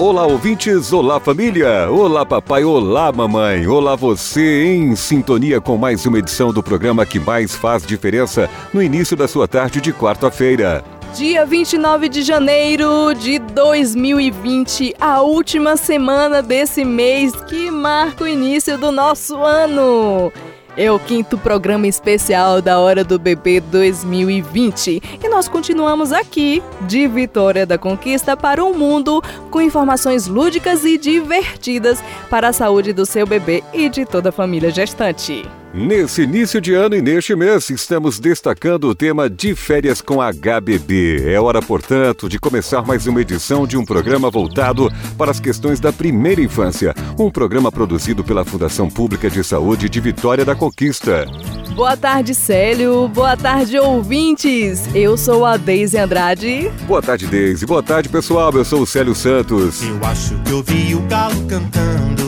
Olá, ouvintes! Olá, família! Olá, papai! Olá, mamãe! Olá, você em sintonia com mais uma edição do programa que mais faz diferença no início da sua tarde de quarta-feira. Dia 29 de janeiro de 2020, a última semana desse mês que marca o início do nosso ano. É o quinto programa especial da Hora do Bebê 2020 e nós continuamos aqui, de Vitória da Conquista para o mundo, com informações lúdicas e divertidas para a saúde do seu bebê e de toda a família gestante. Nesse início de ano e neste mês, estamos destacando o tema de férias com HBB. É hora, portanto, de começar mais uma edição de um programa voltado para as questões da primeira infância. Um programa produzido pela Fundação Pública de Saúde de Vitória da Conquista. Boa tarde, Célio. Boa tarde, ouvintes. Eu sou a Deise Andrade. Boa tarde, Deise. Boa tarde, pessoal. Eu sou o Célio Santos. Eu acho que ouvi o galo cantando.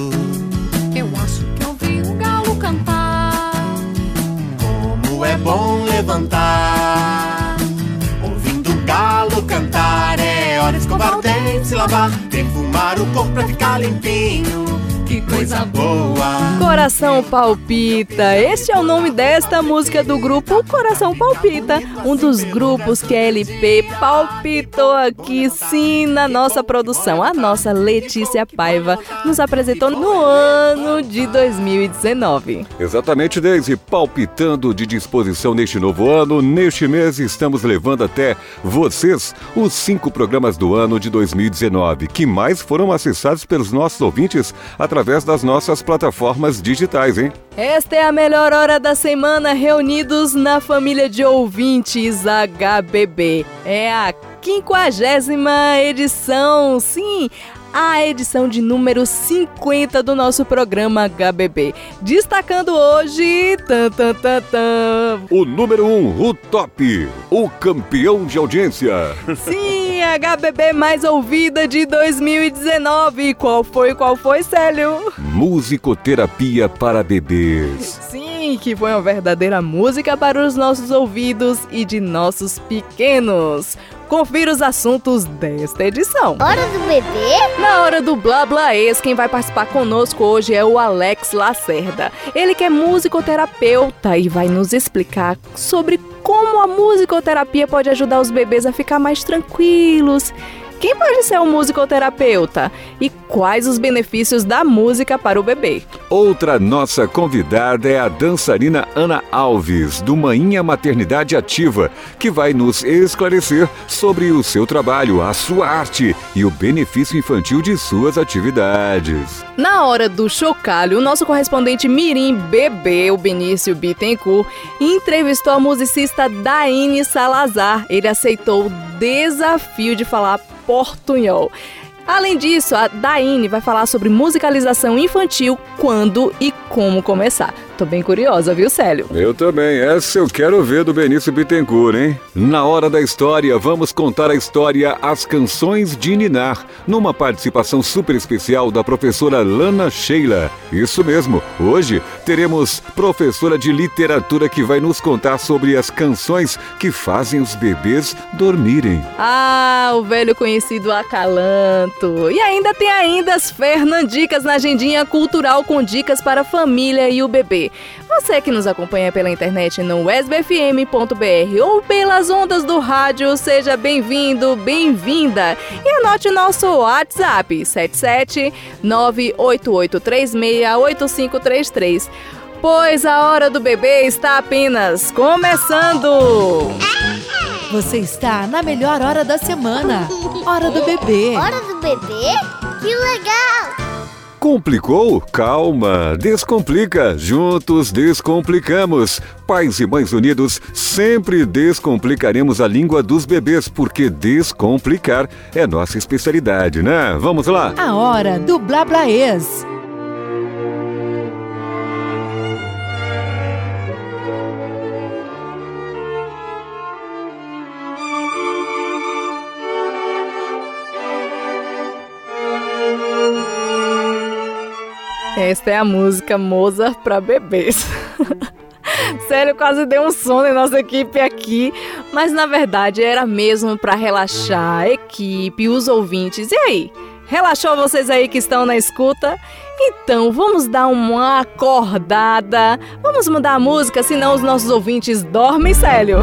É bom levantar. Ouvindo o galo cantar. É hora de escovar o dente, se lavar. Perfumar o corpo pra ficar limpinho. Que coisa boa. Coração Palpita. Este é o nome desta música do grupo Coração Palpita, um dos grupos que a LP palpitou aqui sim na nossa produção. A nossa Letícia Paiva nos apresentou no ano de 2019. Exatamente, Deise. Palpitando de disposição neste novo ano, neste mês estamos levando até vocês os cinco programas do ano de 2019, que mais foram acessados pelos nossos ouvintes através das nossas plataformas digitais, hein? Esta é a melhor hora da semana reunidos na família de ouvintes HBB. É a quinquagésima edição, sim, a edição de número 50 do nosso programa HBB. Destacando hoje, tan, tan, tan, tan. O número 1, um, o top, o campeão de audiência. Sim, a HBB mais ouvida de 2019. Qual foi, qual foi, Célio? Musicoterapia para bebês. Sim, que foi uma verdadeira música para os nossos ouvidos e de nossos pequenos. Confira os assuntos desta edição. Hora do bebê? Na hora do Blá Blá Ex, quem vai participar conosco hoje é o Alex Lacerda. Ele que é musicoterapeuta e vai nos explicar sobre como a musicoterapia pode ajudar os bebês a ficar mais tranquilos. Quem pode ser um musicoterapeuta? E quais os benefícios da música para o bebê? Outra nossa convidada é a dançarina Ana Alves, do Manhinha Maternidade Ativa, que vai nos esclarecer sobre o seu trabalho, a sua arte e o benefício infantil de suas atividades. Na hora do chocalho, o nosso correspondente Mirim Bebê, o Benício Bittencourt, entrevistou a musicista Daine Salazar. Ele aceitou o desafio de falar portunhol. Além disso, a Daine vai falar sobre musicalização infantil, quando e como começar. Tô bem curiosa, viu, Célio? Eu também. Essa eu quero ver do Benício Bittencourt, hein? Na hora da história, vamos contar a história As Canções de Ninar, numa participação super especial da professora Lana Sheila. Isso mesmo. Hoje teremos professora de literatura que vai nos contar sobre as canções que fazem os bebês dormirem. Ah, o velho conhecido acalanto. E ainda tem ainda as Fernandicas na agendinha cultural com dicas para a família e o bebê. Você que nos acompanha pela internet no wesbfm.br ou pelas ondas do rádio, seja bem-vindo, bem-vinda. E anote o nosso WhatsApp 77 988368533. Pois a hora do bebê está apenas começando. Você está na melhor hora da semana. Hora do bebê. Hora do bebê? Que legal! Complicou? Calma, descomplica. Juntos descomplicamos. Pais e mães unidos, sempre descomplicaremos a língua dos bebês, porque descomplicar é nossa especialidade, né? Vamos lá? A hora do Blá Esta é a música Mozart para bebês. Sério, quase deu um sono em nossa equipe aqui, mas na verdade era mesmo para relaxar a equipe, os ouvintes. E aí? Relaxou vocês aí que estão na escuta? Então vamos dar uma acordada. Vamos mudar a música, senão os nossos ouvintes dormem, Célio.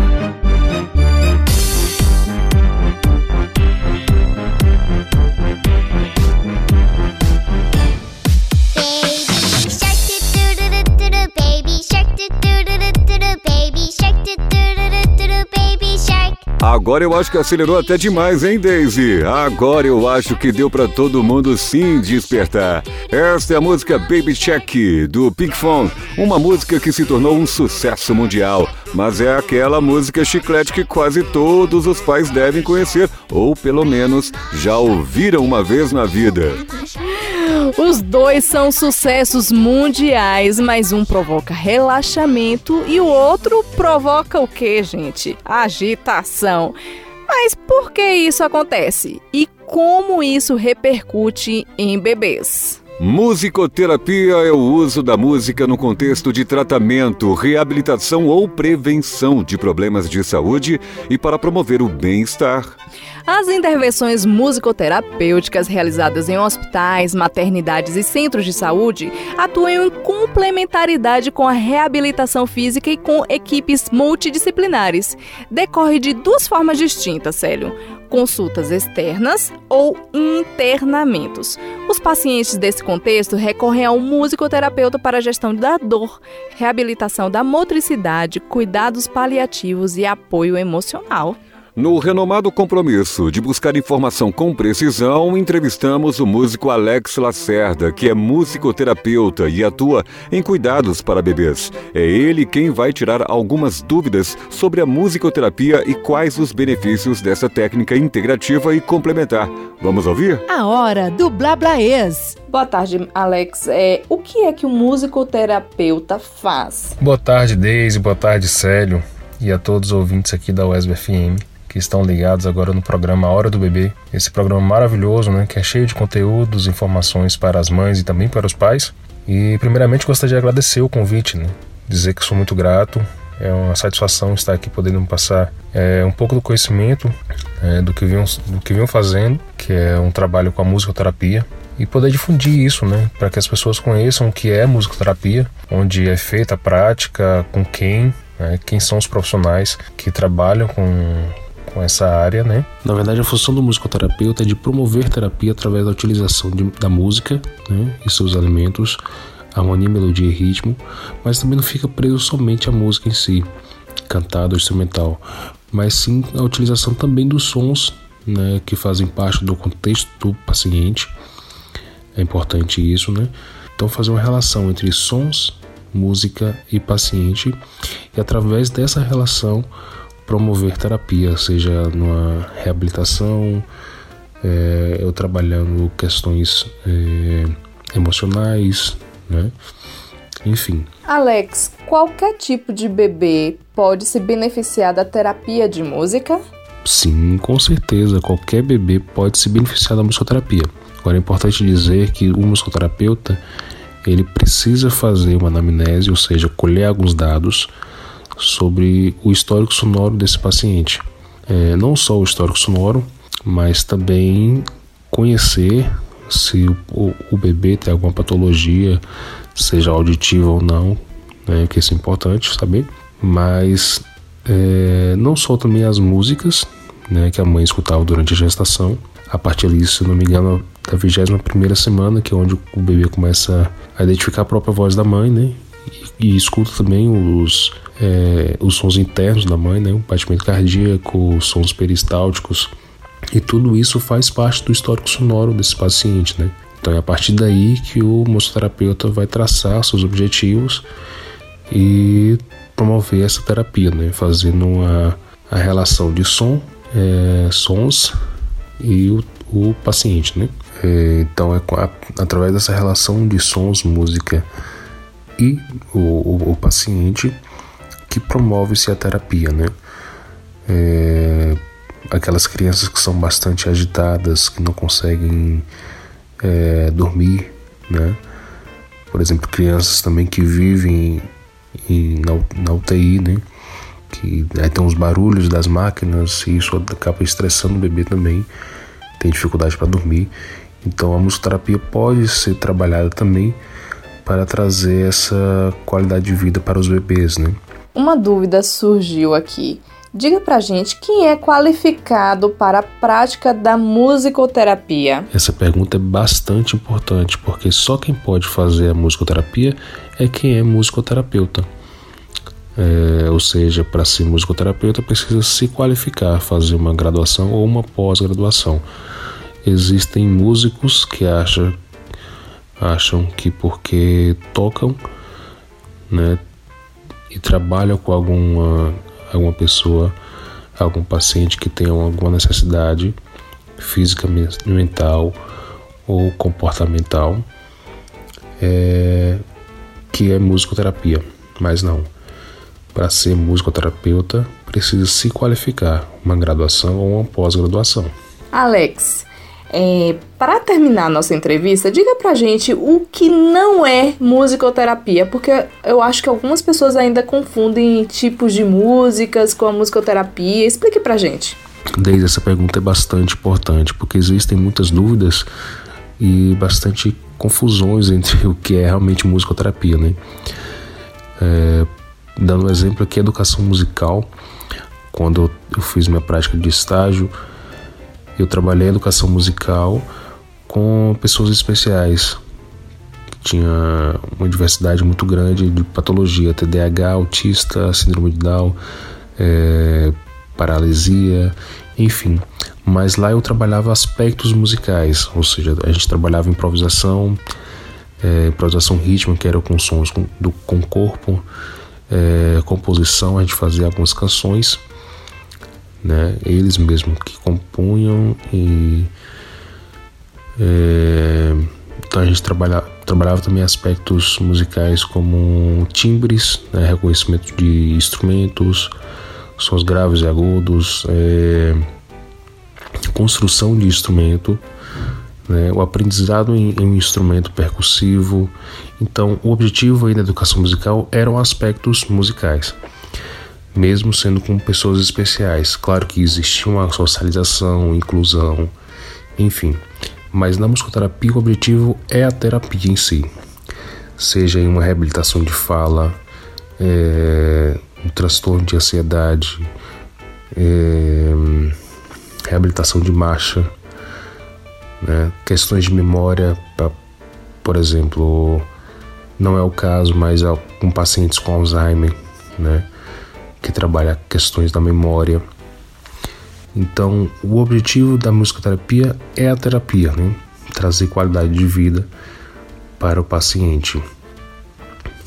Agora eu acho que acelerou até demais, hein, Daisy? Agora eu acho que deu para todo mundo sim despertar. Esta é a música Baby Check do Pink Fong, uma música que se tornou um sucesso mundial, mas é aquela música chiclete que quase todos os pais devem conhecer, ou pelo menos já ouviram uma vez na vida. Os dois são sucessos mundiais, mas um provoca relaxamento e o outro provoca o que, gente? Agitação. Mas por que isso acontece? E como isso repercute em bebês? Musicoterapia é o uso da música no contexto de tratamento, reabilitação ou prevenção de problemas de saúde e para promover o bem-estar. As intervenções musicoterapêuticas realizadas em hospitais, maternidades e centros de saúde atuam em complementaridade com a reabilitação física e com equipes multidisciplinares. Decorre de duas formas distintas, Célio consultas externas ou internamentos. Os pacientes desse contexto recorrem ao musicoterapeuta para gestão da dor, reabilitação da motricidade, cuidados paliativos e apoio emocional. No renomado compromisso de buscar informação com precisão, entrevistamos o músico Alex Lacerda, que é musicoterapeuta e atua em cuidados para bebês. É ele quem vai tirar algumas dúvidas sobre a musicoterapia e quais os benefícios dessa técnica integrativa e complementar. Vamos ouvir? A hora do Blablaês. Boa tarde, Alex. É, o que é que o musicoterapeuta faz? Boa tarde, Deise. Boa tarde, Célio. E a todos os ouvintes aqui da UESB FM que estão ligados agora no programa Hora do Bebê. Esse programa maravilhoso, né, que é cheio de conteúdos, informações para as mães e também para os pais. E primeiramente gostaria de agradecer o convite, né, dizer que sou muito grato. É uma satisfação estar aqui podendo passar é, um pouco do conhecimento é, do, que vinham, do que vinham fazendo, que é um trabalho com a musicoterapia, e poder difundir isso, né, para que as pessoas conheçam o que é musicoterapia, onde é feita a prática, com quem, né, quem são os profissionais que trabalham com, com essa área, né? Na verdade, a função do musicoterapeuta é de promover terapia através da utilização de, da música né, e seus elementos, harmonia, melodia e ritmo, mas também não fica preso somente à música em si, cantada ou instrumental, mas sim a utilização também dos sons né, que fazem parte do contexto do paciente. É importante isso, né? Então, fazer uma relação entre sons, música e paciente, e através dessa relação promover terapia, seja numa reabilitação, é, eu trabalhando questões é, emocionais, né? Enfim. Alex, qualquer tipo de bebê pode se beneficiar da terapia de música? Sim, com certeza. Qualquer bebê pode se beneficiar da musicoterapia. Agora é importante dizer que o musicoterapeuta ele precisa fazer uma anamnese, ou seja, colher alguns dados sobre o histórico sonoro desse paciente. É, não só o histórico sonoro, mas também conhecer se o, o, o bebê tem alguma patologia, seja auditiva ou não, né, que isso é importante saber. Mas é, não só também as músicas né, que a mãe escutava durante a gestação, a partir disso, se não me engano, da 21 semana, que é onde o bebê começa a identificar a própria voz da mãe, né? E, e escuta também os é, os sons internos da mãe, né, o batimento cardíaco, os sons peristálticos, e tudo isso faz parte do histórico sonoro desse paciente, né? Então é a partir daí que o musicoterapeuta vai traçar seus objetivos e promover essa terapia, né? Fazendo uma, a relação de som, é, sons e o, o paciente, né? É, então é a, através dessa relação de sons, música e o, o, o paciente que promove-se a terapia, né? É, aquelas crianças que são bastante agitadas, que não conseguem é, dormir, né? Por exemplo, crianças também que vivem em, na, na UTI, né? Que aí tem os barulhos das máquinas e isso acaba estressando o bebê também, tem dificuldade para dormir. Então a musicoterapia pode ser trabalhada também para trazer essa qualidade de vida para os bebês, né? Uma dúvida surgiu aqui. Diga pra gente quem é qualificado para a prática da musicoterapia. Essa pergunta é bastante importante, porque só quem pode fazer a musicoterapia é quem é musicoterapeuta. É, ou seja, para ser musicoterapeuta precisa se qualificar, fazer uma graduação ou uma pós-graduação. Existem músicos que acham, acham que porque tocam né, e trabalham com alguma alguma pessoa, algum paciente que tenha alguma necessidade física, mental ou comportamental, é, que é musicoterapia, mas não. Para ser musicoterapeuta, precisa se qualificar, uma graduação ou uma pós-graduação. Alex, é, para terminar nossa entrevista, diga pra gente o que não é musicoterapia, porque eu acho que algumas pessoas ainda confundem tipos de músicas com a musicoterapia. Explique pra gente. Desde essa pergunta é bastante importante, porque existem muitas dúvidas e bastante confusões entre o que é realmente musicoterapia, né? É, dando um exemplo aqui, educação musical, quando eu fiz minha prática de estágio, eu trabalhei educação musical com pessoas especiais. Tinha uma diversidade muito grande de patologia, TDAH, autista, síndrome de Down, é, paralisia, enfim. Mas lá eu trabalhava aspectos musicais, ou seja, a gente trabalhava improvisação, é, improvisação rítmica, que era com sons com, do, com corpo, é, composição, a gente fazia algumas canções né? Eles mesmos que compunham e é, então a gente trabalha, trabalhava também aspectos musicais como timbres, né? reconhecimento de instrumentos, sons graves e agudos, é, construção de instrumento, né? o aprendizado em, em, um instrumento percussivo. Então, o objetivo aí da educação musical eram aspectos musicais mesmo sendo com pessoas especiais. Claro que existia uma socialização, inclusão, enfim. Mas na musicoterapia o objetivo é a terapia em si, seja em uma reabilitação de fala, é, um transtorno de ansiedade, é, reabilitação de marcha, né, questões de memória, pra, por exemplo, não é o caso, mas com pacientes com Alzheimer, né? Que trabalha questões da memória. Então, o objetivo da musicoterapia é a terapia, né? trazer qualidade de vida para o paciente.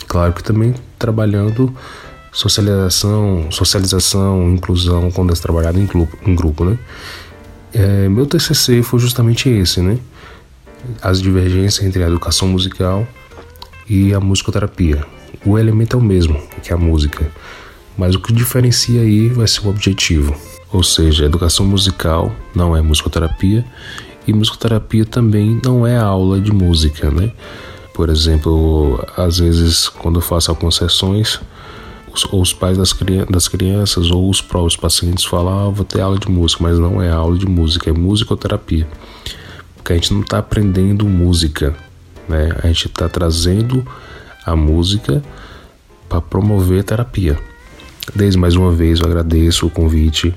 Claro que também trabalhando socialização, socialização, inclusão quando é trabalhado em grupo, em grupo né? É, meu TCC foi justamente esse, né? As divergências entre a educação musical e a musicoterapia. O elemento é o mesmo, que a música mas o que diferencia aí vai ser o objetivo. Ou seja, educação musical não é musicoterapia e musicoterapia também não é aula de música, né? Por exemplo, às vezes quando eu faço algumas sessões, os, os pais das, das, crianças ou os próprios pacientes falam, ah, vou ter aula de música, mas não é aula de música, é musicoterapia. Porque a gente não está aprendendo música, né? A gente está trazendo a música para promover terapia. Desde mais uma vez eu agradeço o convite.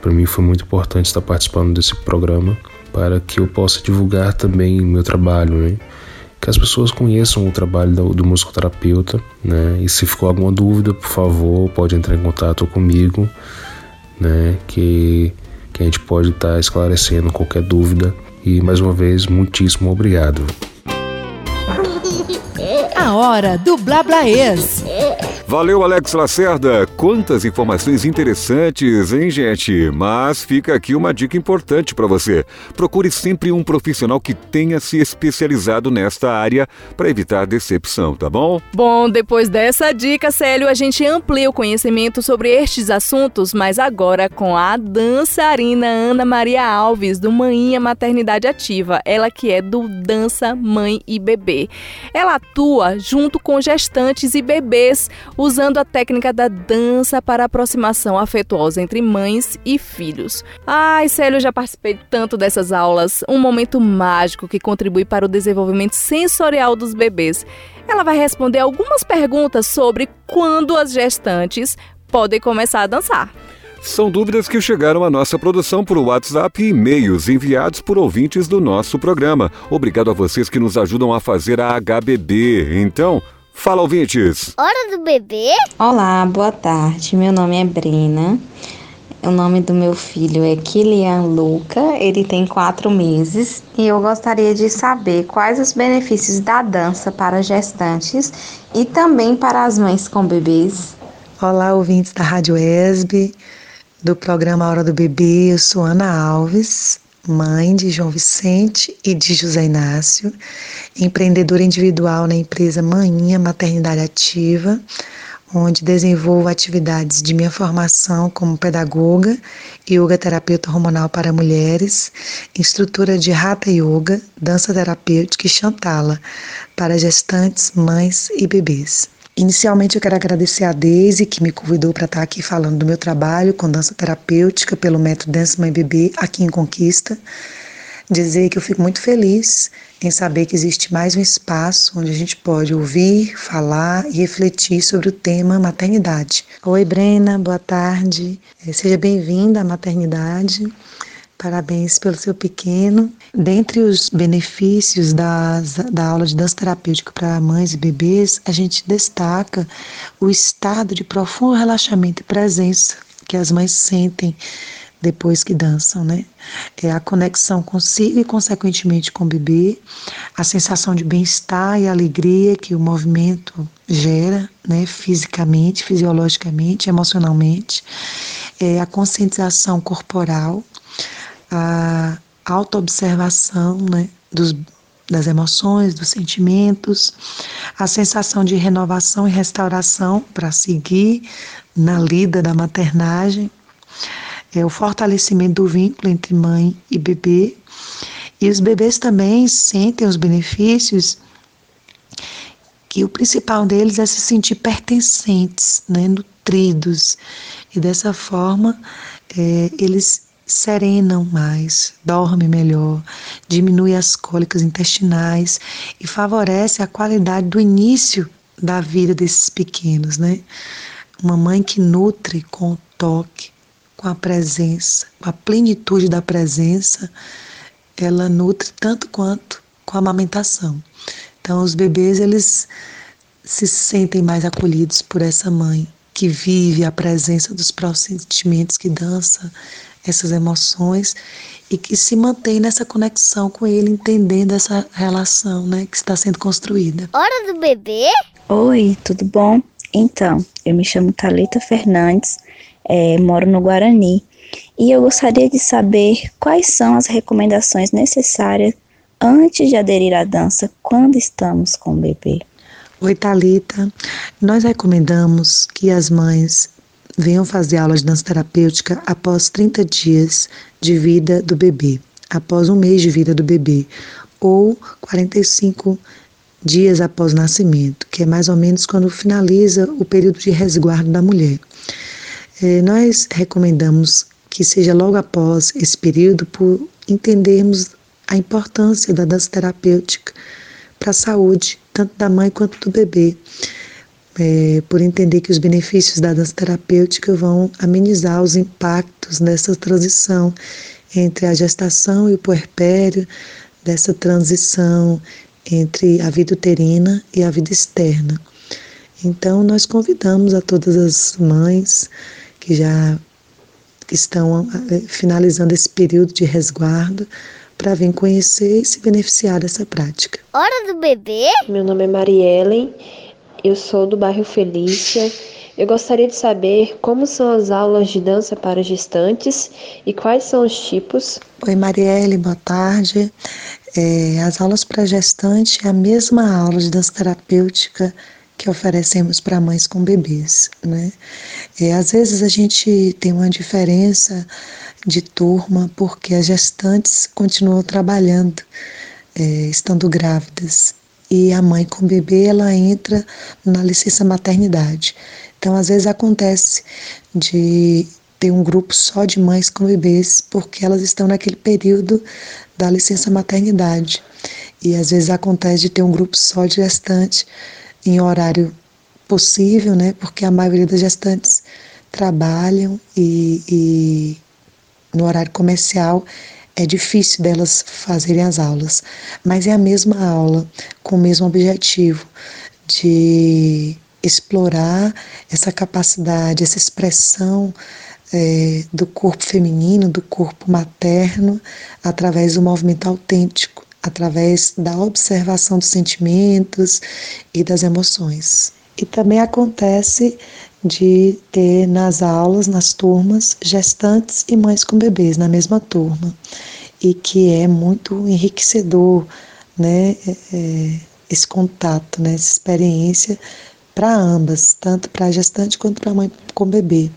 Para mim foi muito importante estar participando desse programa para que eu possa divulgar também meu trabalho, né? Que as pessoas conheçam o trabalho do, do musicoterapeuta, né? E se ficou alguma dúvida, por favor, pode entrar em contato comigo, né? Que, que a gente pode estar esclarecendo qualquer dúvida. E mais uma vez, muitíssimo obrigado. A hora do Blablaês. Valeu, Alex Lacerda. Quantas informações interessantes, hein, gente? Mas fica aqui uma dica importante para você. Procure sempre um profissional que tenha se especializado nesta área para evitar decepção, tá bom? Bom, depois dessa dica, Célio, a gente amplia o conhecimento sobre estes assuntos, mas agora com a dançarina Ana Maria Alves, do Maninha Maternidade Ativa. Ela que é do Dança Mãe e Bebê. bebê. Ela atua junto com gestantes e bebês, usando a técnica da dança para aproximação afetuosa entre mães e filhos. Ai, Célio, eu já participei tanto dessas aulas, um momento mágico que contribui para o desenvolvimento sensorial dos bebês. Ela vai responder algumas perguntas sobre quando as gestantes podem começar a dançar. São dúvidas que chegaram à nossa produção por WhatsApp e e-mails enviados por ouvintes do nosso programa. Obrigado a vocês que nos ajudam a fazer a HBD. Então, fala ouvintes! Hora do bebê? Olá, boa tarde. Meu nome é Brena. O nome do meu filho é Kilian Luca, ele tem quatro meses e eu gostaria de saber quais os benefícios da dança para gestantes e também para as mães com bebês. Olá, ouvintes da Rádio ESB do programa Hora do Bebê. Eu sou Ana Alves, mãe de João Vicente e de José Inácio, empreendedora individual na empresa Maninha Maternidade Ativa, onde desenvolvo atividades de minha formação como pedagoga, yoga terapeuta hormonal para mulheres, instrutora de Hatha Yoga, dança terapêutica e chantala para gestantes, mães e bebês. Inicialmente eu quero agradecer a Deise que me convidou para estar aqui falando do meu trabalho com dança terapêutica pelo método Dança Mãe Bebê aqui em Conquista. Dizer que eu fico muito feliz em saber que existe mais um espaço onde a gente pode ouvir, falar e refletir sobre o tema maternidade. Oi, Brena, boa tarde. Eh, seja bem-vinda à maternidade. Parabéns pelo seu pequeno. Dentre os benefícios das, da aula de dança terapêutica para mães e bebês, a gente destaca o estado de profundo relaxamento e presença que as mães sentem depois que dançam, né? É a conexão consigo e, consequentemente, com o bebê, a sensação de bem-estar e alegria que o movimento gera, né? Fisicamente, fisiologicamente, emocionalmente, é a conscientização corporal a autoobservação né, dos, das emoções, dos sentimentos, a sensação de renovação e restauração para seguir na lida da maternagem, é o fortalecimento do vínculo entre mãe e bebê. E os bebês também sentem os benefícios que o principal deles é se sentir pertencentes, né, nutridos. E dessa forma, é, eles serenam mais, dorme melhor, diminui as cólicas intestinais e favorece a qualidade do início da vida desses pequenos, né? Uma mãe que nutre com o toque, com a presença, com a plenitude da presença, ela nutre tanto quanto com a amamentação. Então, os bebês, eles se sentem mais acolhidos por essa mãe que vive a presença dos sentimentos que dança essas emoções e que se mantém nessa conexão com ele, entendendo essa relação né, que está sendo construída. Hora do bebê? Oi, tudo bom? Então, eu me chamo Talita Fernandes, é, moro no Guarani e eu gostaria de saber quais são as recomendações necessárias antes de aderir à dança quando estamos com o bebê. Oi, Talita. Nós recomendamos que as mães venham fazer aula de dança terapêutica após 30 dias de vida do bebê, após um mês de vida do bebê, ou 45 dias após o nascimento, que é mais ou menos quando finaliza o período de resguardo da mulher. É, nós recomendamos que seja logo após esse período, por entendermos a importância da dança terapêutica para a saúde, tanto da mãe quanto do bebê é, por entender que os benefícios da dança terapêutica vão amenizar os impactos nessa transição entre a gestação e o puerpério, dessa transição entre a vida uterina e a vida externa. Então, nós convidamos a todas as mães que já estão é, finalizando esse período de resguardo para vir conhecer e se beneficiar dessa prática. Hora do bebê? Meu nome é Mariellen eu sou do bairro Felícia. Eu gostaria de saber como são as aulas de dança para gestantes e quais são os tipos. Oi, Marielle, boa tarde. É, as aulas para gestante é a mesma aula de dança terapêutica que oferecemos para mães com bebês, né? É, às vezes a gente tem uma diferença de turma porque as gestantes continuam trabalhando, é, estando grávidas e a mãe com o bebê ela entra na licença maternidade. Então, às vezes acontece de ter um grupo só de mães com bebês, porque elas estão naquele período da licença maternidade. E às vezes acontece de ter um grupo só de gestantes em horário possível, né? Porque a maioria das gestantes trabalham e, e no horário comercial é difícil delas fazerem as aulas, mas é a mesma aula, com o mesmo objetivo de explorar essa capacidade, essa expressão é, do corpo feminino, do corpo materno, através do movimento autêntico, através da observação dos sentimentos e das emoções. E também acontece de ter nas aulas, nas turmas, gestantes e mães com bebês na mesma turma, e que é muito enriquecedor, né, é, é esse contato, né, essa experiência para ambas, tanto para a gestante quanto para a mãe com bebê,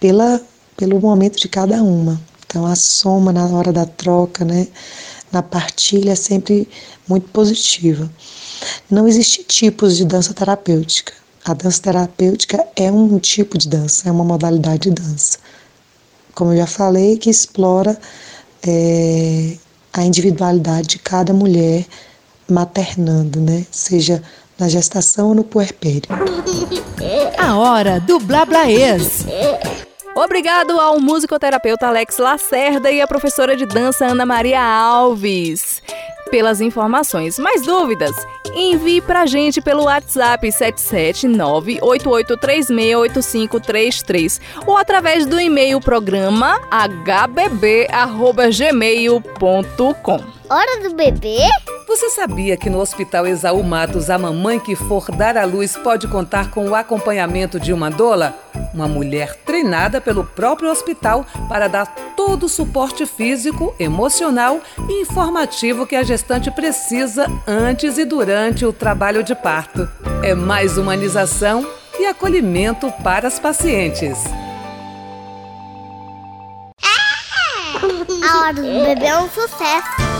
pela, pelo momento de cada uma. Então, a soma na hora da troca, né, na partilha, é sempre muito positiva. Não existe tipos de dança terapêutica. A dança terapêutica é um tipo de dança, é uma modalidade de dança. Como eu já falei, que explora é, a individualidade de cada mulher maternando, né? Seja na gestação ou no puerpério. A hora do Blablaês. Obrigado ao musicoterapeuta Alex Lacerda e à professora de dança Ana Maria Alves pelas informações. Mais dúvidas? Envie pra gente pelo WhatsApp 77988368533 ou através do e-mail programa hbb@gmail.com. Hora do bebê? Você sabia que no Hospital Exaú Matos a mamãe que for dar à luz pode contar com o acompanhamento de uma doula? Uma mulher treinada pelo próprio hospital para dar todo o suporte físico, emocional e informativo que a gestante precisa antes e durante o trabalho de parto. É mais humanização e acolhimento para as pacientes. A hora do bebê é um sucesso.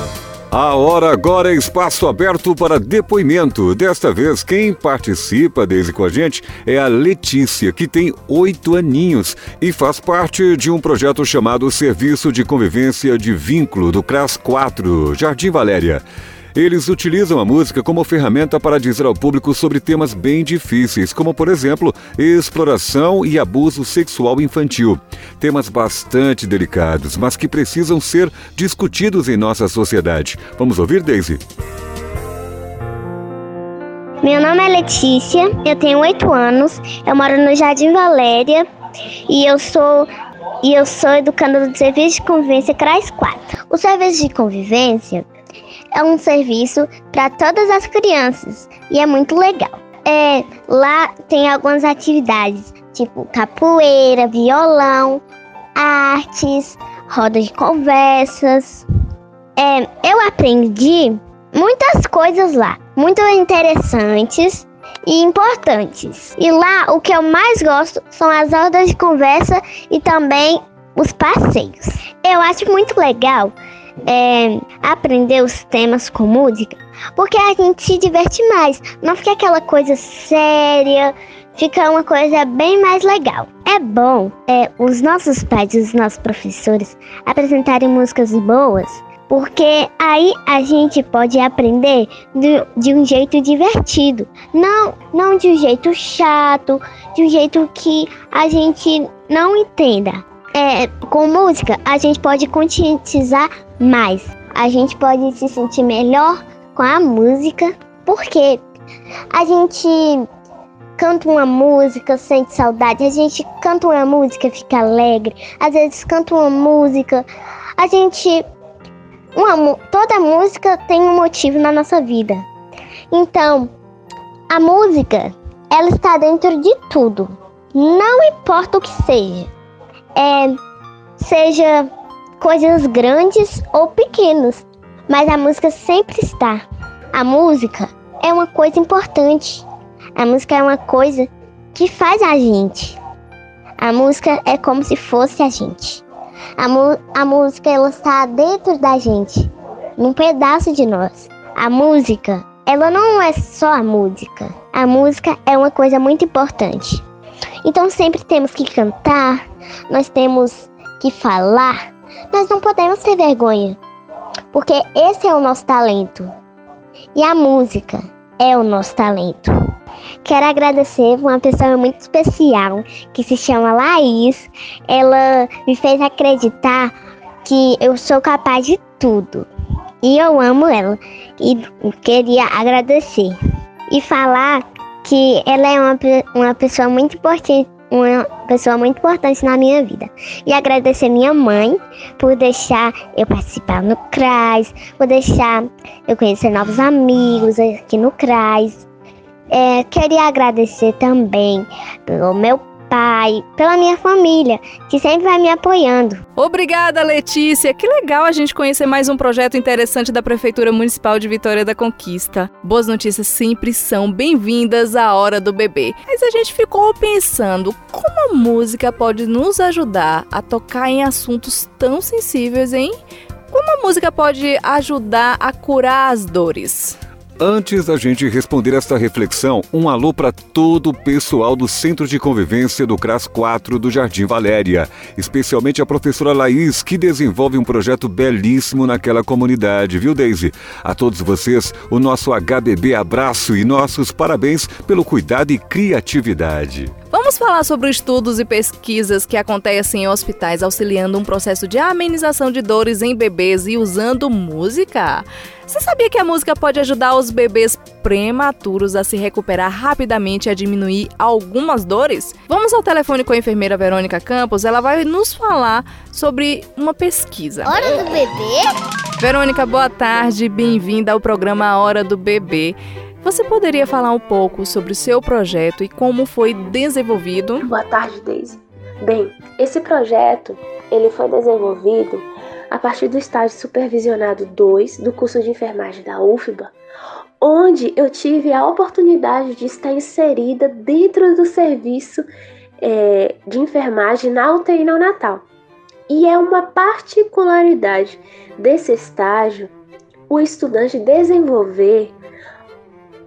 A hora agora é espaço aberto para depoimento. Desta vez, quem participa desde com a gente é a Letícia, que tem oito aninhos e faz parte de um projeto chamado Serviço de Convivência de Vínculo do CRAS 4, Jardim Valéria. Eles utilizam a música como ferramenta para dizer ao público sobre temas bem difíceis, como, por exemplo, exploração e abuso sexual infantil. Temas bastante delicados, mas que precisam ser discutidos em nossa sociedade. Vamos ouvir, Daisy? Meu nome é Letícia, eu tenho oito anos, eu moro no Jardim Valéria e eu sou e eu sou educanda do Serviço de Convivência CRAS 4. O Serviço de Convivência é um serviço para todas as crianças e é muito legal. É, lá tem algumas atividades, tipo capoeira, violão, artes, roda de conversas. É, eu aprendi muitas coisas lá, muito interessantes e importantes. E lá o que eu mais gosto são as rodas de conversa e também os passeios. Eu acho muito legal é, aprender os temas com música, porque a gente se diverte mais. Não fica aquela coisa séria, fica uma coisa bem mais legal. É bom é, os nossos pais e os nossos professores apresentarem músicas boas, porque aí a gente pode aprender de, de, um jeito divertido, não, não de um jeito chato, de um jeito que a gente não entenda. É, com música, a gente pode conscientizar mais. A gente pode se sentir melhor com a música, porque a gente canta uma música, sente saudade, a gente canta uma música, fica alegre, às vezes canta uma música, a gente uma, toda música tem um motivo na nossa vida. Então, a música, ela está dentro de tudo. Não importa o que seja. É, seja coisas grandes ou pequenas, mas a música sempre está. A música é uma coisa importante. A música é uma coisa que faz a gente. A música é como se fosse a gente. A, a música ela está dentro da gente, num pedaço de nós. A música ela não é só a música. A música é uma coisa muito importante. Então sempre temos que cantar, nós temos que falar. Nós não podemos ter vergonha, porque esse é o nosso talento. E a música é o nosso talento. Quero agradecer uma pessoa muito especial que se chama Laís. Ela me fez acreditar que eu sou capaz de tudo. E eu amo ela. E queria agradecer. E falar que ela é uma, uma pessoa muito importante, uma pessoa muito importante na minha vida. E agradecer minha mãe por deixar eu participar no CRAS, por deixar eu conhecer novos amigos aqui no CRAS. É, queria agradecer também pelo meu pai, pela minha família, que sempre vai me apoiando. Obrigada, Letícia. Que legal a gente conhecer mais um projeto interessante da Prefeitura Municipal de Vitória da Conquista. Boas notícias sempre são bem-vindas à hora do bebê. Mas a gente ficou pensando como a música pode nos ajudar a tocar em assuntos tão sensíveis, hein? Como a música pode ajudar a curar as dores? Antes da gente responder esta reflexão, um alô para todo o pessoal do Centro de Convivência do CRAS 4 do Jardim Valéria, especialmente a professora Laís, que desenvolve um projeto belíssimo naquela comunidade, viu, Daisy? A todos vocês, o nosso HBB abraço e nossos parabéns pelo cuidado e criatividade. Vamos falar sobre estudos e pesquisas que acontecem em hospitais auxiliando um processo de amenização de dores em bebês e usando música? Você sabia que a música pode ajudar os bebês prematuros a se recuperar rapidamente e a diminuir algumas dores? Vamos ao telefone com a enfermeira Verônica Campos, ela vai nos falar sobre uma pesquisa. Hora do bebê? Verônica, boa tarde, bem-vinda ao programa Hora do Bebê. Você poderia falar um pouco sobre o seu projeto e como foi desenvolvido? Boa tarde, Daisy. Bem, esse projeto ele foi desenvolvido a partir do estágio supervisionado 2 do curso de enfermagem da UFBA, onde eu tive a oportunidade de estar inserida dentro do serviço é, de enfermagem na UTI neonatal. E é uma particularidade desse estágio o estudante desenvolver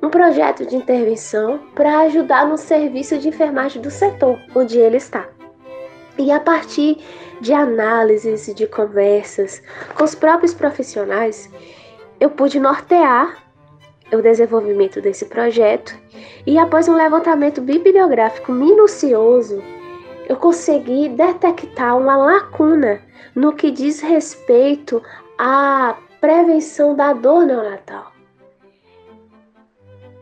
um projeto de intervenção para ajudar no serviço de enfermagem do setor onde ele está. E a partir de análises, de conversas com os próprios profissionais, eu pude nortear o desenvolvimento desse projeto e após um levantamento bibliográfico minucioso, eu consegui detectar uma lacuna no que diz respeito à prevenção da dor neonatal.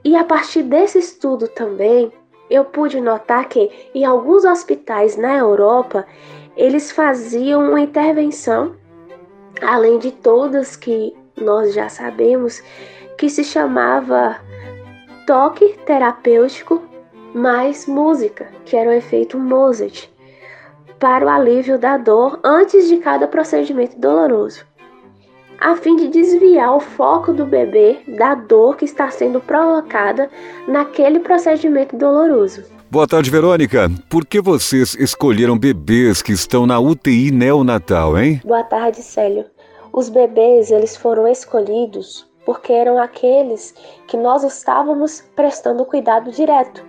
E a partir desse estudo também, eu pude notar que em alguns hospitais na Europa, eles faziam uma intervenção, além de todas que nós já sabemos, que se chamava toque terapêutico mais música, que era o efeito Mozart, para o alívio da dor antes de cada procedimento doloroso a fim de desviar o foco do bebê da dor que está sendo provocada naquele procedimento doloroso. Boa tarde, Verônica. Por que vocês escolheram bebês que estão na UTI neonatal, hein? Boa tarde, Célio. Os bebês, eles foram escolhidos porque eram aqueles que nós estávamos prestando cuidado direto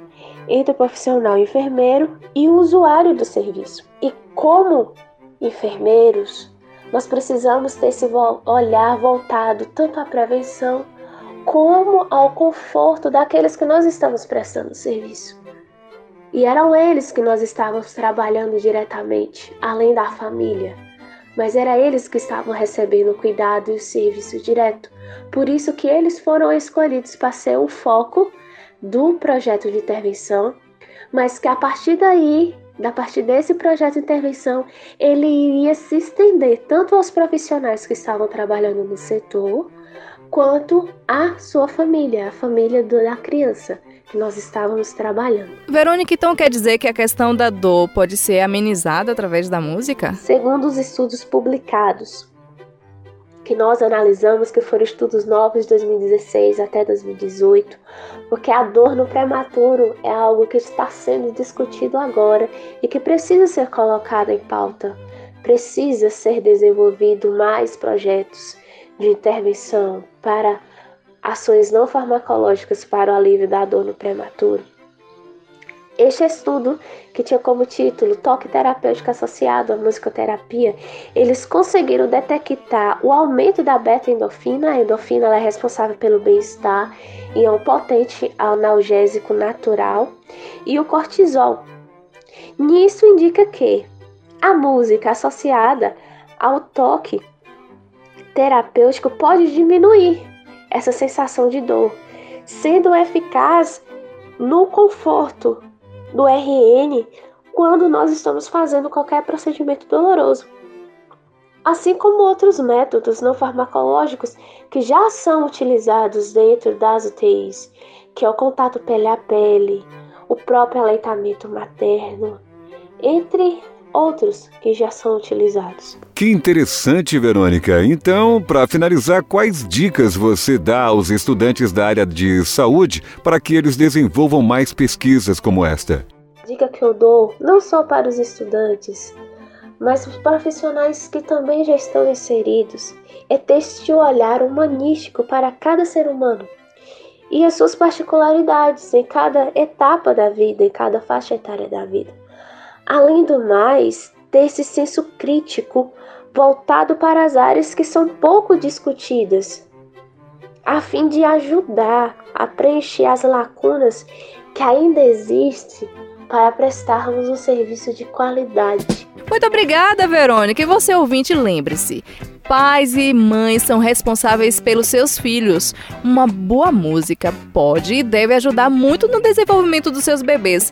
entre o profissional enfermeiro e o usuário do serviço. E como enfermeiros, nós precisamos ter esse olhar voltado tanto à prevenção como ao conforto daqueles que nós estamos prestando serviço. E eram eles que nós estávamos trabalhando diretamente, além da família. Mas era eles que estavam recebendo o cuidado e o serviço direto. Por isso que eles foram escolhidos para ser o foco do projeto de intervenção, mas que a partir daí da partir desse projeto de intervenção, ele iria se estender tanto aos profissionais que estavam trabalhando no setor, quanto à sua família, a família da criança que nós estávamos trabalhando. Verônica, então quer dizer que a questão da dor pode ser amenizada através da música? Segundo os estudos publicados que nós analisamos, que foram estudos novos de 2016 até 2018, porque a dor no prematuro é algo que está sendo discutido agora e que precisa ser colocado em pauta. Precisa ser desenvolvido mais projetos de intervenção para ações não farmacológicas para o alívio da dor no prematuro. Este estudo, que tinha como título Toque Terapêutico Associado à Musicoterapia, eles conseguiram detectar o aumento da beta-endorfina. A endorfina é responsável pelo bem-estar e é um potente analgésico natural, e o cortisol. Nisso indica que a música associada ao toque terapêutico pode diminuir essa sensação de dor, sendo eficaz no conforto do RN quando nós estamos fazendo qualquer procedimento doloroso. Assim como outros métodos não farmacológicos que já são utilizados dentro das UTIs, que é o contato pele a pele, o próprio aleitamento materno, entre outros que já são utilizados. Que interessante, Verônica. Então, para finalizar, quais dicas você dá aos estudantes da área de saúde para que eles desenvolvam mais pesquisas como esta? Dica que eu dou, não só para os estudantes, mas para os profissionais que também já estão inseridos, é ter este olhar humanístico para cada ser humano e as suas particularidades em cada etapa da vida, em cada faixa etária da vida. Além do mais, ter esse senso crítico voltado para as áreas que são pouco discutidas, a fim de ajudar a preencher as lacunas que ainda existem para prestarmos um serviço de qualidade. Muito obrigada, Verônica. E você, ouvinte, lembre-se: pais e mães são responsáveis pelos seus filhos. Uma boa música pode e deve ajudar muito no desenvolvimento dos seus bebês.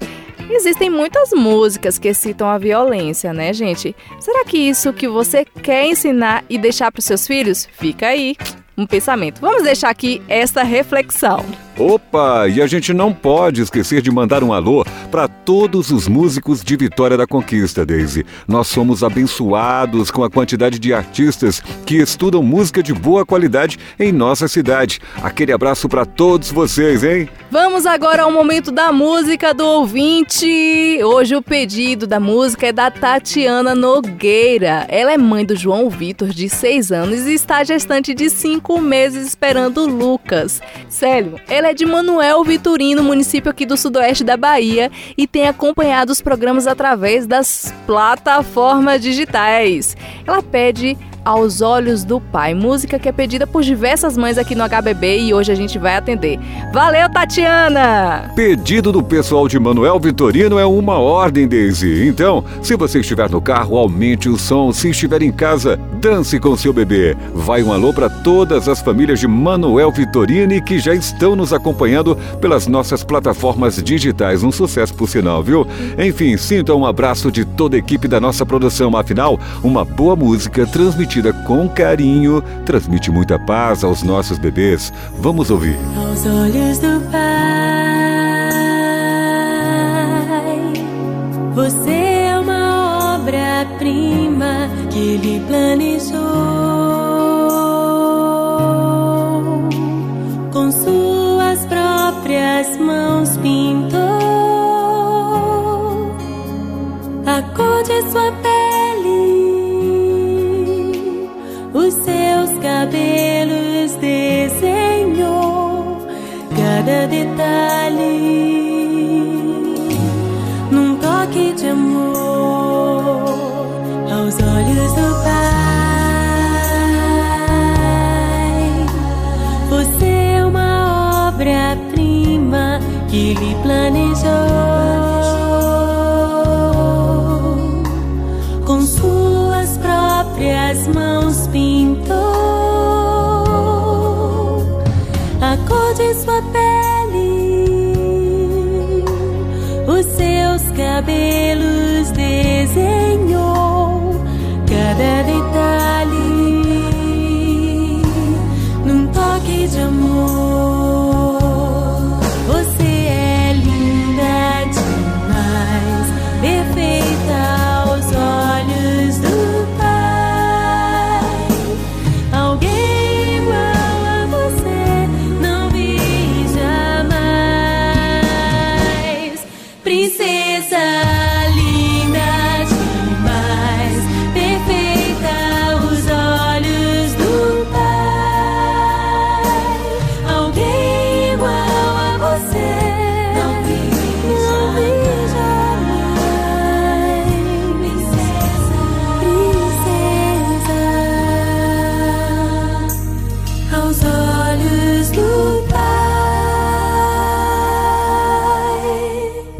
Existem muitas músicas que citam a violência, né, gente? Será que isso que você quer ensinar e deixar para os seus filhos? Fica aí um pensamento. Vamos deixar aqui esta reflexão. Opa, e a gente não pode esquecer de mandar um alô para todos os músicos de Vitória da Conquista, Daisy. Nós somos abençoados com a quantidade de artistas que estudam música de boa qualidade em nossa cidade. Aquele abraço para todos vocês, hein? Vamos agora ao momento da música do ouvinte. Hoje o pedido da música é da Tatiana Nogueira. Ela é mãe do João Vitor, de 6 anos, e está gestante de 5 meses esperando o Lucas. Sério, ela ela é de Manuel Vitorino, município aqui do sudoeste da Bahia, e tem acompanhado os programas através das plataformas digitais. Ela pede aos Olhos do Pai, música que é pedida por diversas mães aqui no HBB e hoje a gente vai atender. Valeu, Tatiana! Pedido do pessoal de Manuel Vitorino é uma ordem, Daisy. Então, se você estiver no carro, aumente o som. Se estiver em casa, dance com seu bebê. Vai um alô para todas as famílias de Manuel Vitorino que já estão nos acompanhando pelas nossas plataformas digitais. Um sucesso por sinal, viu? Enfim, sinta um abraço de toda a equipe da nossa produção. Afinal, uma boa música transmitida transmitida com carinho, transmite muita paz aos nossos bebês. Vamos ouvir. Aos olhos do Pai, você é uma obra-prima que Ele planejou. Com suas próprias mãos pintou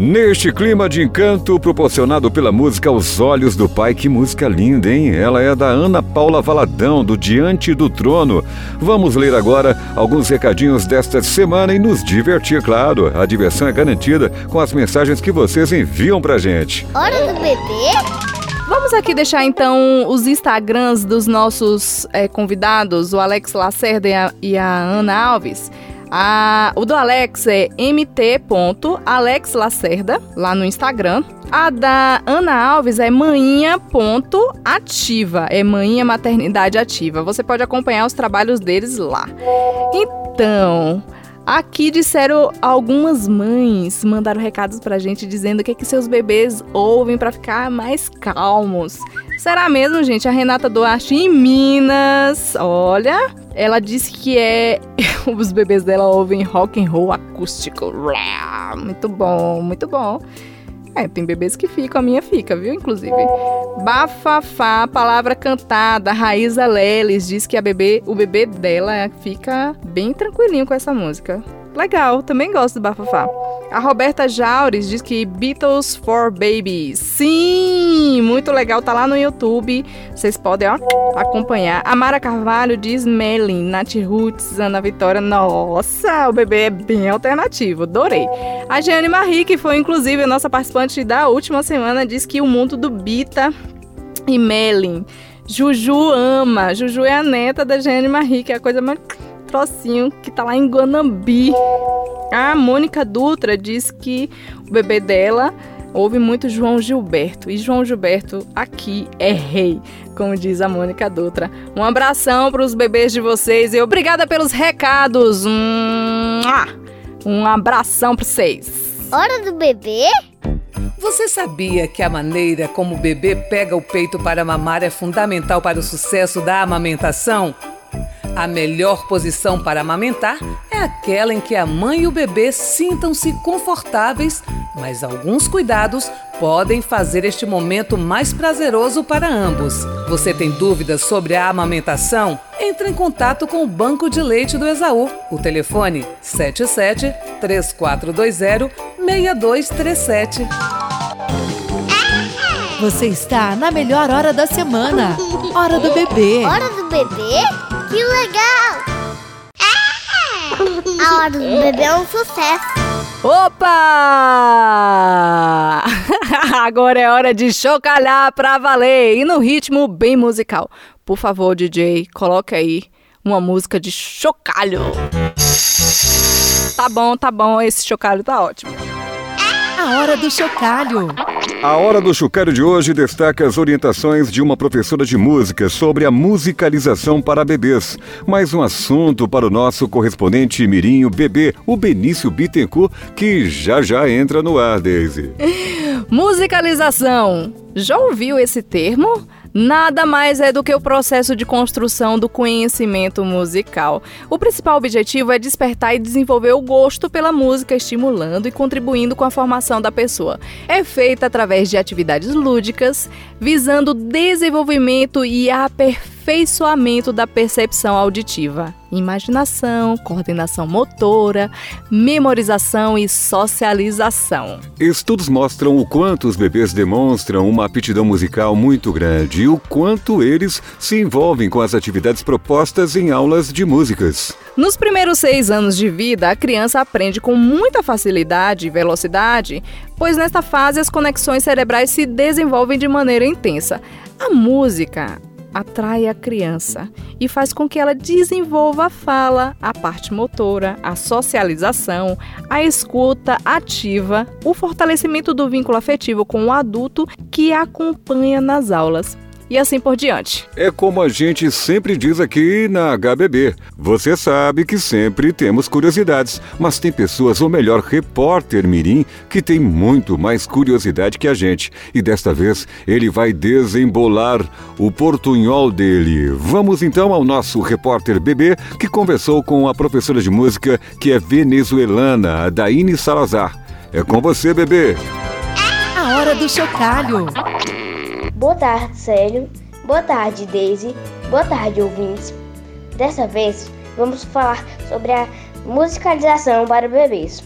Neste clima de encanto proporcionado pela música Os Olhos do Pai, que música linda, hein? Ela é da Ana Paula Valadão, do Diante do Trono. Vamos ler agora alguns recadinhos desta semana e nos divertir, claro. A diversão é garantida com as mensagens que vocês enviam pra gente. Hora do bebê? Vamos aqui deixar então os Instagrams dos nossos é, convidados, o Alex Lacerda e a, e a Ana Alves. O do Alex é mt.alexlacerda, lá no Instagram. A da Ana Alves é manhinha.ativa, é manhinha maternidade ativa. Você pode acompanhar os trabalhos deles lá. Então, Aqui disseram algumas mães, mandaram recados pra gente dizendo o que, é que seus bebês ouvem para ficar mais calmos. Será mesmo, gente? A Renata Duarte em Minas, olha, ela disse que é os bebês dela ouvem rock and roll acústico. Muito bom, muito bom. É, tem bebês que ficam, a minha fica, viu? Inclusive. Bafafá, palavra cantada. Raíza Leles diz que a bebê, o bebê dela fica bem tranquilinho com essa música. Legal, também gosto do Bafafá. A Roberta Jaures diz que Beatles for Babies. Sim, muito legal, tá lá no YouTube. Vocês podem ó, acompanhar. A Mara Carvalho diz Melin, Nath Roots, Ana Vitória. Nossa, o bebê é bem alternativo, adorei. A Jeane Marie, que foi inclusive a nossa participante da última semana, diz que o mundo do Bita e Melin. Juju ama. Juju é a neta da Jeane Marie, que é a coisa mais trocinho que tá lá em Guanambi. A Mônica Dutra diz que o bebê dela ouve muito João Gilberto. E João Gilberto aqui é rei, como diz a Mônica Dutra. Um abração para os bebês de vocês e obrigada pelos recados. Um abração para vocês. Hora do bebê? Você sabia que a maneira como o bebê pega o peito para mamar é fundamental para o sucesso da amamentação? A melhor posição para amamentar é aquela em que a mãe e o bebê sintam-se confortáveis, mas alguns cuidados podem fazer este momento mais prazeroso para ambos. Você tem dúvidas sobre a amamentação? Entre em contato com o Banco de Leite do Exaú. O telefone 77 3420 6237. Você está na melhor hora da semana. Hora do bebê. Hora do bebê? Que legal! A hora do bebê é um sucesso. Opa! Agora é hora de chocalhar pra valer e no ritmo bem musical. Por favor, DJ, coloque aí uma música de chocalho. Tá bom, tá bom, esse chocalho tá ótimo. A hora do chocalho. A hora do chocalho de hoje destaca as orientações de uma professora de música sobre a musicalização para bebês. Mais um assunto para o nosso correspondente Mirinho Bebê, o Benício Bittencourt, que já já entra no ar, Daisy. Musicalização. Já ouviu esse termo? Nada mais é do que o processo de construção do conhecimento musical. O principal objetivo é despertar e desenvolver o gosto pela música, estimulando e contribuindo com a formação da pessoa. É feita através de atividades lúdicas, visando o desenvolvimento e aperfeiçoamento da percepção auditiva imaginação, coordenação motora, memorização e socialização. Estudos mostram o quanto os bebês demonstram uma aptidão musical muito grande e o quanto eles se envolvem com as atividades propostas em aulas de músicas. Nos primeiros seis anos de vida, a criança aprende com muita facilidade e velocidade, pois nesta fase as conexões cerebrais se desenvolvem de maneira intensa. A música atrai a criança e faz com que ela desenvolva a fala, a parte motora, a socialização, a escuta ativa, o fortalecimento do vínculo afetivo com o adulto que a acompanha nas aulas e assim por diante. É como a gente sempre diz aqui na HBB. Você sabe que sempre temos curiosidades, mas tem pessoas, ou melhor, repórter Mirim, que tem muito mais curiosidade que a gente. E desta vez ele vai desembolar o portunhol dele. Vamos então ao nosso repórter bebê que conversou com a professora de música que é venezuelana, Daine Salazar. É com você, bebê. A hora do chocalho. Boa tarde, Célio. Boa tarde, Daisy. Boa tarde, ouvintes. Dessa vez, vamos falar sobre a musicalização para bebês.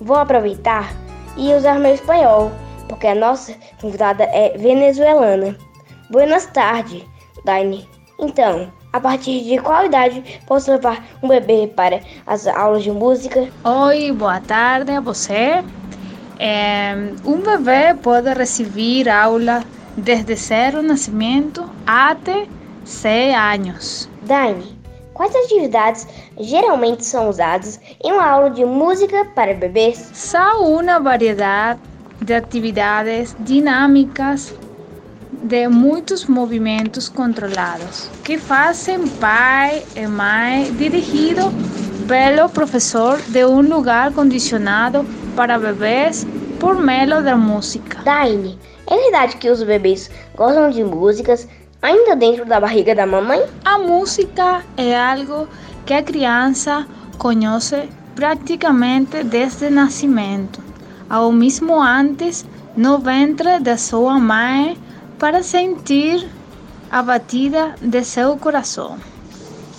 Vou aproveitar e usar meu espanhol, porque a nossa convidada é venezuelana. Buenas tardes, Daine. Então, a partir de qual idade posso levar um bebê para as aulas de música? Oi, boa tarde a você. É, um bebê pode receber aula desde seu nascimento até 6 anos. Daine, quais atividades geralmente são usadas em uma aula de música para bebês? São uma variedade de atividades dinâmicas de muitos movimentos controlados que fazem pai e mãe dirigido pelo professor de um lugar condicionado para bebês por meio da música. Daine, é verdade que os bebês gostam de músicas ainda dentro da barriga da mamãe? A música é algo que a criança conhece praticamente desde o nascimento, ao mesmo antes no ventre de sua mãe para sentir a batida de seu coração.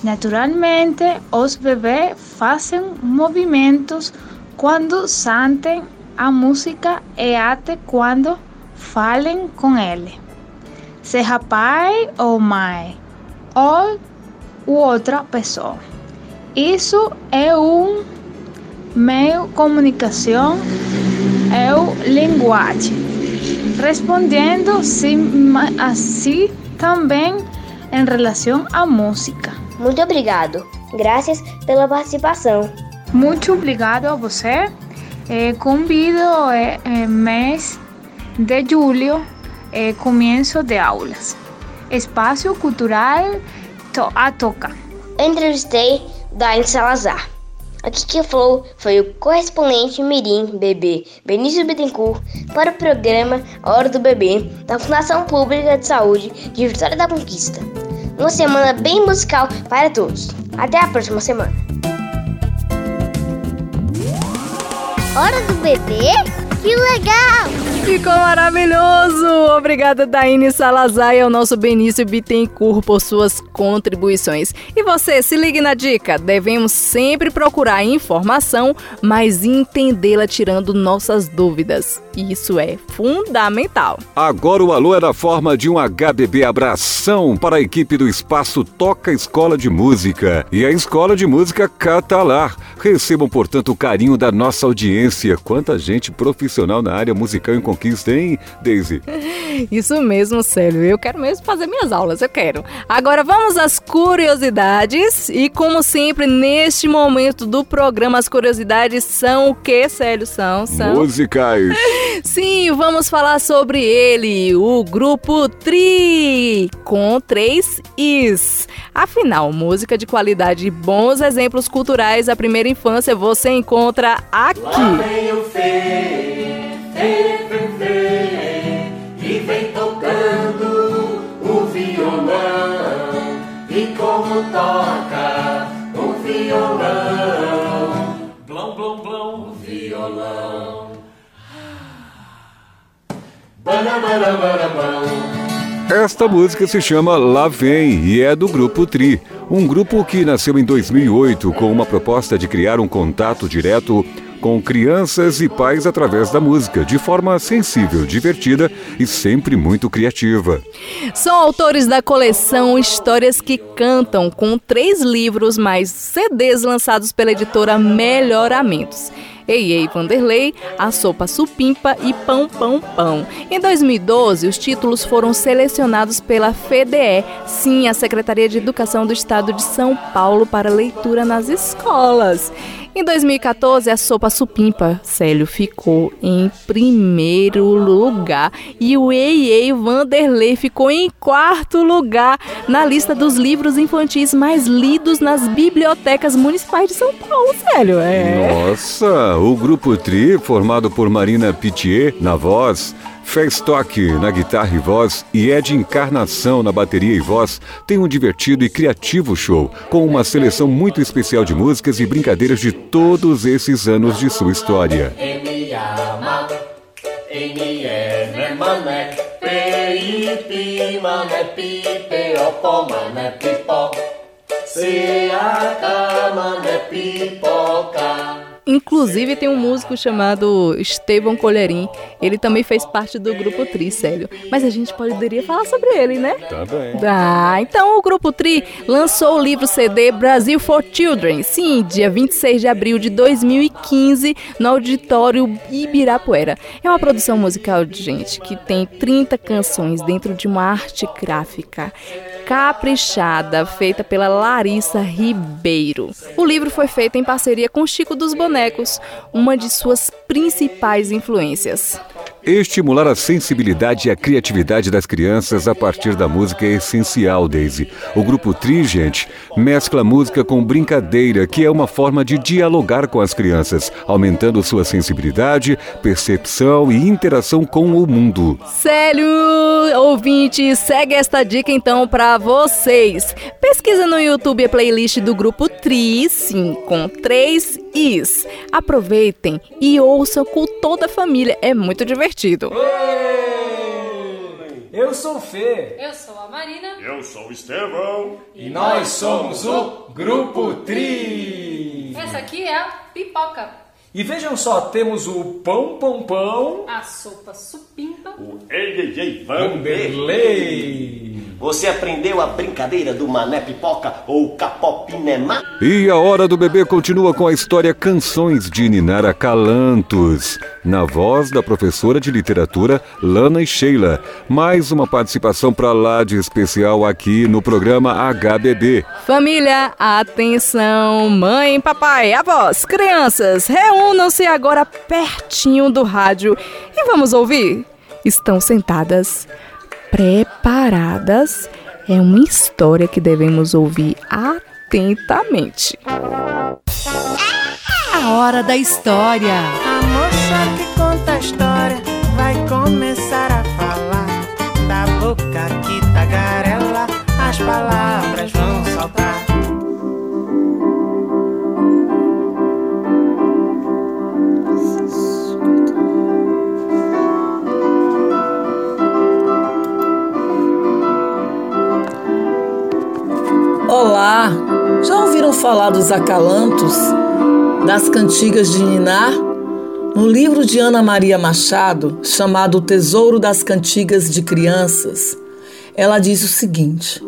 Naturalmente, os bebês fazem movimentos quando sentem a música e até quando falem com ele. Seja pai ou mãe, ou outra pessoa. Isso é um meio de comunicação, é o linguagem. Respondendo sim, assim também em relação à música. Muito obrigado. Graças pela participação. Muito obrigado a você. Eh, convido eh, eh, mês de julho, eh, começo de aulas. Espaço Cultural to a Toca. Entrevistei Dain Salazar. Aqui que falou foi o correspondente Mirim Bebê Benício Bittencourt para o programa Hora do Bebê da Fundação Pública de Saúde de Vitória da Conquista. Uma semana bem musical para todos. Até a próxima semana. Hora do bebê? Que legal! Ficou maravilhoso! Obrigada, Daine Salazar e ao nosso Benício Bittencourt por suas contribuições. E você, se ligue na dica: devemos sempre procurar informação, mas entendê-la tirando nossas dúvidas. Isso é fundamental. Agora o alô é na forma de um HBB abração para a equipe do Espaço Toca Escola de Música e a Escola de Música Catalar. Recebam, portanto, o carinho da nossa audiência. Quanta gente profissional na área musical em conquista, hein, Daisy? Isso mesmo, Célio. Eu quero mesmo fazer minhas aulas, eu quero. Agora vamos às curiosidades. E como sempre, neste momento do programa, as curiosidades são o que, Célio? São, são. Musicais. Sim, vamos falar sobre ele, o grupo Tri, com três Is. Afinal, música de qualidade e bons exemplos culturais da primeira infância você encontra aqui. Lá vem Fê, e vem tocando o violão. E como toca o violão, blom, blom, blom, o violão. Barabarabam. Esta música se chama Lá Vem e é do grupo Tri, um grupo que nasceu em 2008 com uma proposta de criar um contato direto com crianças e pais através da música, de forma sensível, divertida e sempre muito criativa. São autores da coleção Histórias que Cantam, com três livros mais CDs lançados pela editora Melhoramentos. Ei Ei Vanderlei, A Sopa Supimpa e Pão Pão Pão. Em 2012, os títulos foram selecionados pela FEDE, sim, a Secretaria de Educação do Estado de São Paulo, para leitura nas escolas. Em 2014, a Sopa Supimpa, Célio, ficou em primeiro lugar e o Ei Ei Vanderlei ficou em quarto lugar na lista dos livros infantis mais lidos nas bibliotecas municipais de São Paulo, Célio. É. Nossa, o grupo Tri, formado por Marina Pitier na voz, Festock na guitarra e voz e Ed Encarnação na bateria e voz, tem um divertido e criativo show, com uma seleção muito especial de músicas e brincadeiras de todos esses anos de sua história. Pipo, Seaka mané, Pipoca. Inclusive tem um músico chamado Estevão Colherim. Ele também fez parte do grupo Tri, Célio. Mas a gente poderia falar sobre ele, né? Tá bem. Ah, então o grupo Tri lançou o livro CD Brasil for Children. Sim, dia 26 de abril de 2015, no Auditório Ibirapuera. É uma produção musical, gente, que tem 30 canções dentro de uma arte gráfica caprichada, feita pela Larissa Ribeiro. O livro foi feito em parceria com Chico dos Bonecos, uma de suas principais influências. Estimular a sensibilidade e a criatividade das crianças a partir da música é essencial, Daisy. O grupo Trigente mescla música com brincadeira, que é uma forma de dialogar com as crianças, aumentando sua sensibilidade, percepção e interação com o mundo. Célio, ouvinte, segue esta dica então para vocês. Pesquisa no YouTube a playlist do grupo Tri, sim, com três Is. Aproveitem e ouçam com toda a família, é muito divertido. Eu sou o Fê. Eu sou a Marina. Eu sou o Estevão. E nós somos o Grupo Tri. Essa aqui é a pipoca. E vejam só, temos o Pão Pão Pão. A sopa supimpa. O Ei Ei Ei Vanderlei. Você aprendeu a brincadeira do Mané Pipoca ou Capopinemá? E a Hora do Bebê continua com a história Canções de Ninar Acalantos, na voz da professora de literatura Lana e Sheila. Mais uma participação para lá de especial aqui no programa HBB. Família, atenção! Mãe, papai, avós, crianças, reúnam-se agora pertinho do rádio e vamos ouvir. Estão sentadas, preparadas. É uma história que devemos ouvir atentamente. A hora da história. A moça que conta a história vai começar a falar. Da boca que tagarela, as palavras Olá! Já ouviram falar dos acalantos, das cantigas de Ninar? No livro de Ana Maria Machado, chamado O Tesouro das Cantigas de Crianças, ela diz o seguinte: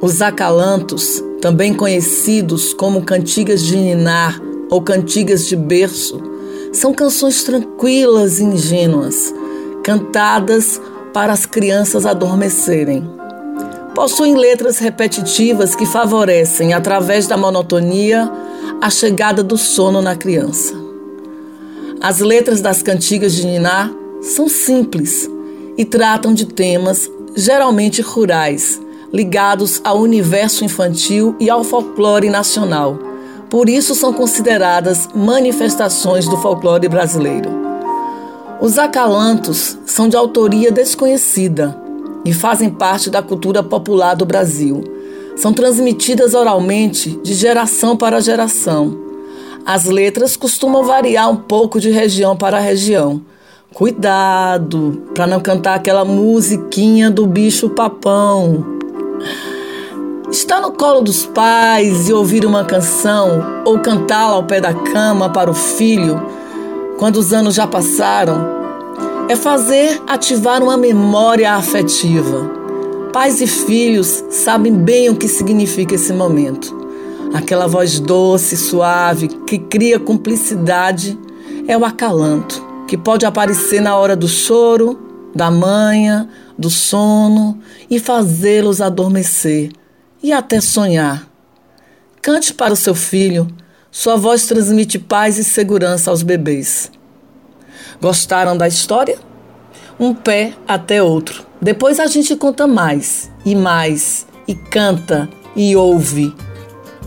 Os acalantos, também conhecidos como cantigas de Ninar ou cantigas de berço, são canções tranquilas e ingênuas, cantadas para as crianças adormecerem possuem letras repetitivas que favorecem, através da monotonia, a chegada do sono na criança. As letras das cantigas de Niná são simples e tratam de temas geralmente rurais, ligados ao universo infantil e ao folclore nacional. Por isso são consideradas manifestações do folclore brasileiro. Os acalantos são de autoria desconhecida e fazem parte da cultura popular do Brasil. São transmitidas oralmente de geração para geração. As letras costumam variar um pouco de região para região. Cuidado para não cantar aquela musiquinha do bicho papão. Estar no colo dos pais e ouvir uma canção ou cantá-la ao pé da cama para o filho, quando os anos já passaram, é fazer ativar uma memória afetiva. Pais e filhos sabem bem o que significa esse momento. Aquela voz doce, suave, que cria cumplicidade, é o acalanto, que pode aparecer na hora do choro, da manha, do sono e fazê-los adormecer e até sonhar. Cante para o seu filho, sua voz transmite paz e segurança aos bebês. Gostaram da história? Um pé até outro. Depois a gente conta mais e mais, e canta e ouve,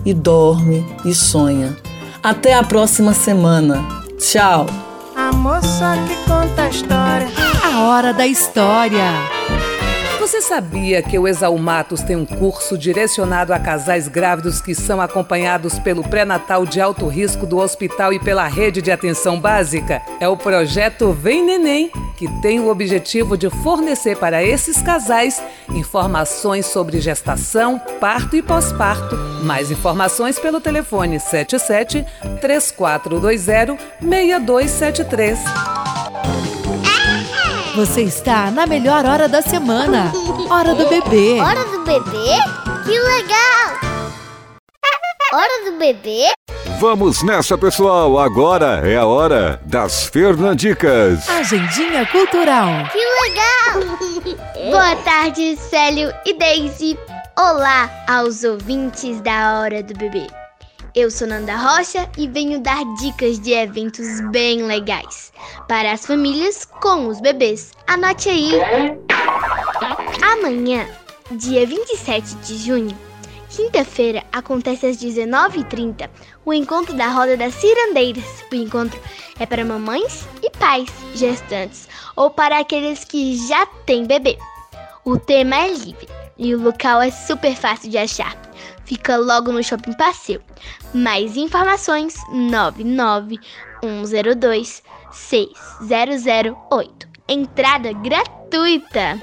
e dorme e sonha. Até a próxima semana. Tchau! A moça que conta a história. A hora da história. Você sabia que o Exalmatos tem um curso direcionado a casais grávidos que são acompanhados pelo pré-natal de alto risco do hospital e pela rede de atenção básica? É o projeto Vem Neném, que tem o objetivo de fornecer para esses casais informações sobre gestação, parto e pós-parto. Mais informações pelo telefone 77 3420 6273. Você está na melhor hora da semana. Hora do bebê. Hora do bebê? Que legal! Hora do bebê? Vamos nessa, pessoal! Agora é a hora das Fernandicas. Agendinha Cultural. Que legal! Boa tarde, Célio e Daisy. Olá aos ouvintes da Hora do Bebê. Eu sou Nanda Rocha e venho dar dicas de eventos bem legais para as famílias com os bebês. Anote aí. Amanhã, dia 27 de junho, quinta-feira, acontece às 19h30 o encontro da Roda das Cirandeiras. O encontro é para mamães e pais gestantes ou para aqueles que já têm bebê. O tema é livre e o local é super fácil de achar. Fica logo no Shopping Passeio. Mais informações 99102 6008. Entrada gratuita.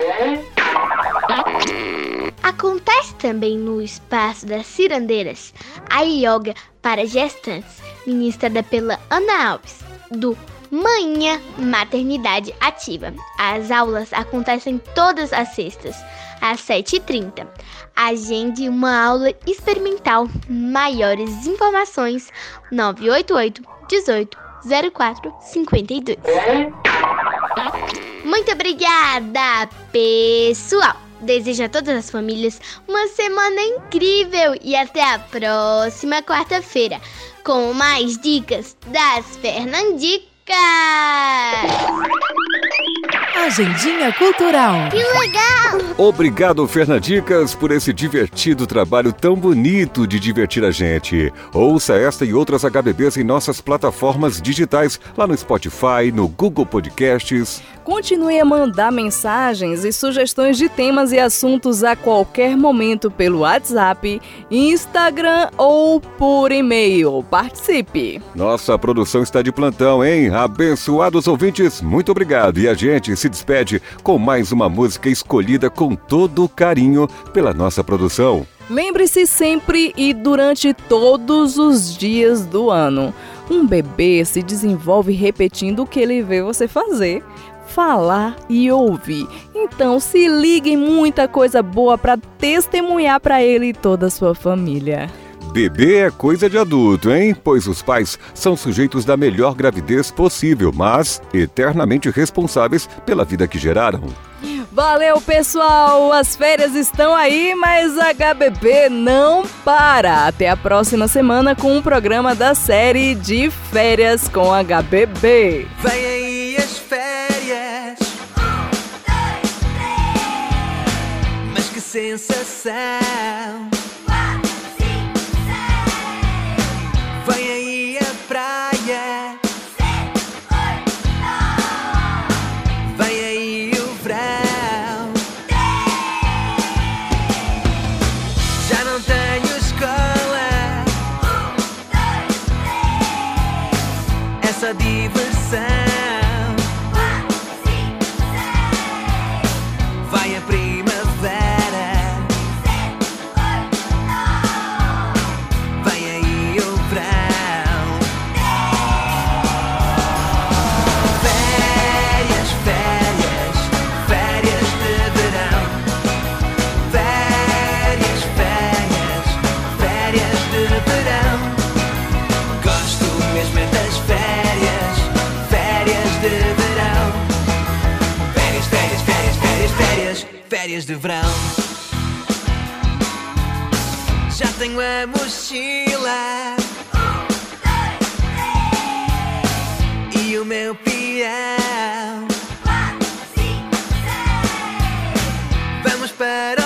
Acontece também no espaço das cirandeiras a yoga para gestantes, ministrada pela Ana Alves, do Manhã Maternidade Ativa. As aulas acontecem todas as sextas, às 7h30. Agende uma aula experimental. Maiores informações 988 18 04 52. Muito obrigada, pessoal! Desejo a todas as famílias uma semana incrível e até a próxima quarta-feira com mais dicas das Fernandicas! Agendinha Cultural. Que legal! Obrigado, Fernandicas, por esse divertido trabalho tão bonito de divertir a gente. Ouça esta e outras HBBs em nossas plataformas digitais, lá no Spotify, no Google Podcasts. Continue a mandar mensagens e sugestões de temas e assuntos a qualquer momento pelo WhatsApp, Instagram ou por e-mail. Participe! Nossa produção está de plantão, hein? Abençoados ouvintes, muito obrigado. E a gente se despede com mais uma música escolhida com todo carinho pela nossa produção. Lembre-se sempre e durante todos os dias do ano. Um bebê se desenvolve repetindo o que ele vê você fazer falar e ouvir. Então se ligue em muita coisa boa para testemunhar para ele e toda a sua família. Bebê é coisa de adulto, hein? Pois os pais são sujeitos da melhor gravidez possível, mas eternamente responsáveis pela vida que geraram. Valeu, pessoal! As férias estão aí, mas a HBB não para. Até a próxima semana com um programa da série de férias com HBB. Vem aí as férias. Mas que sensação! Férias, de verão. Já tenho a mochila e o meu peão. Vamos para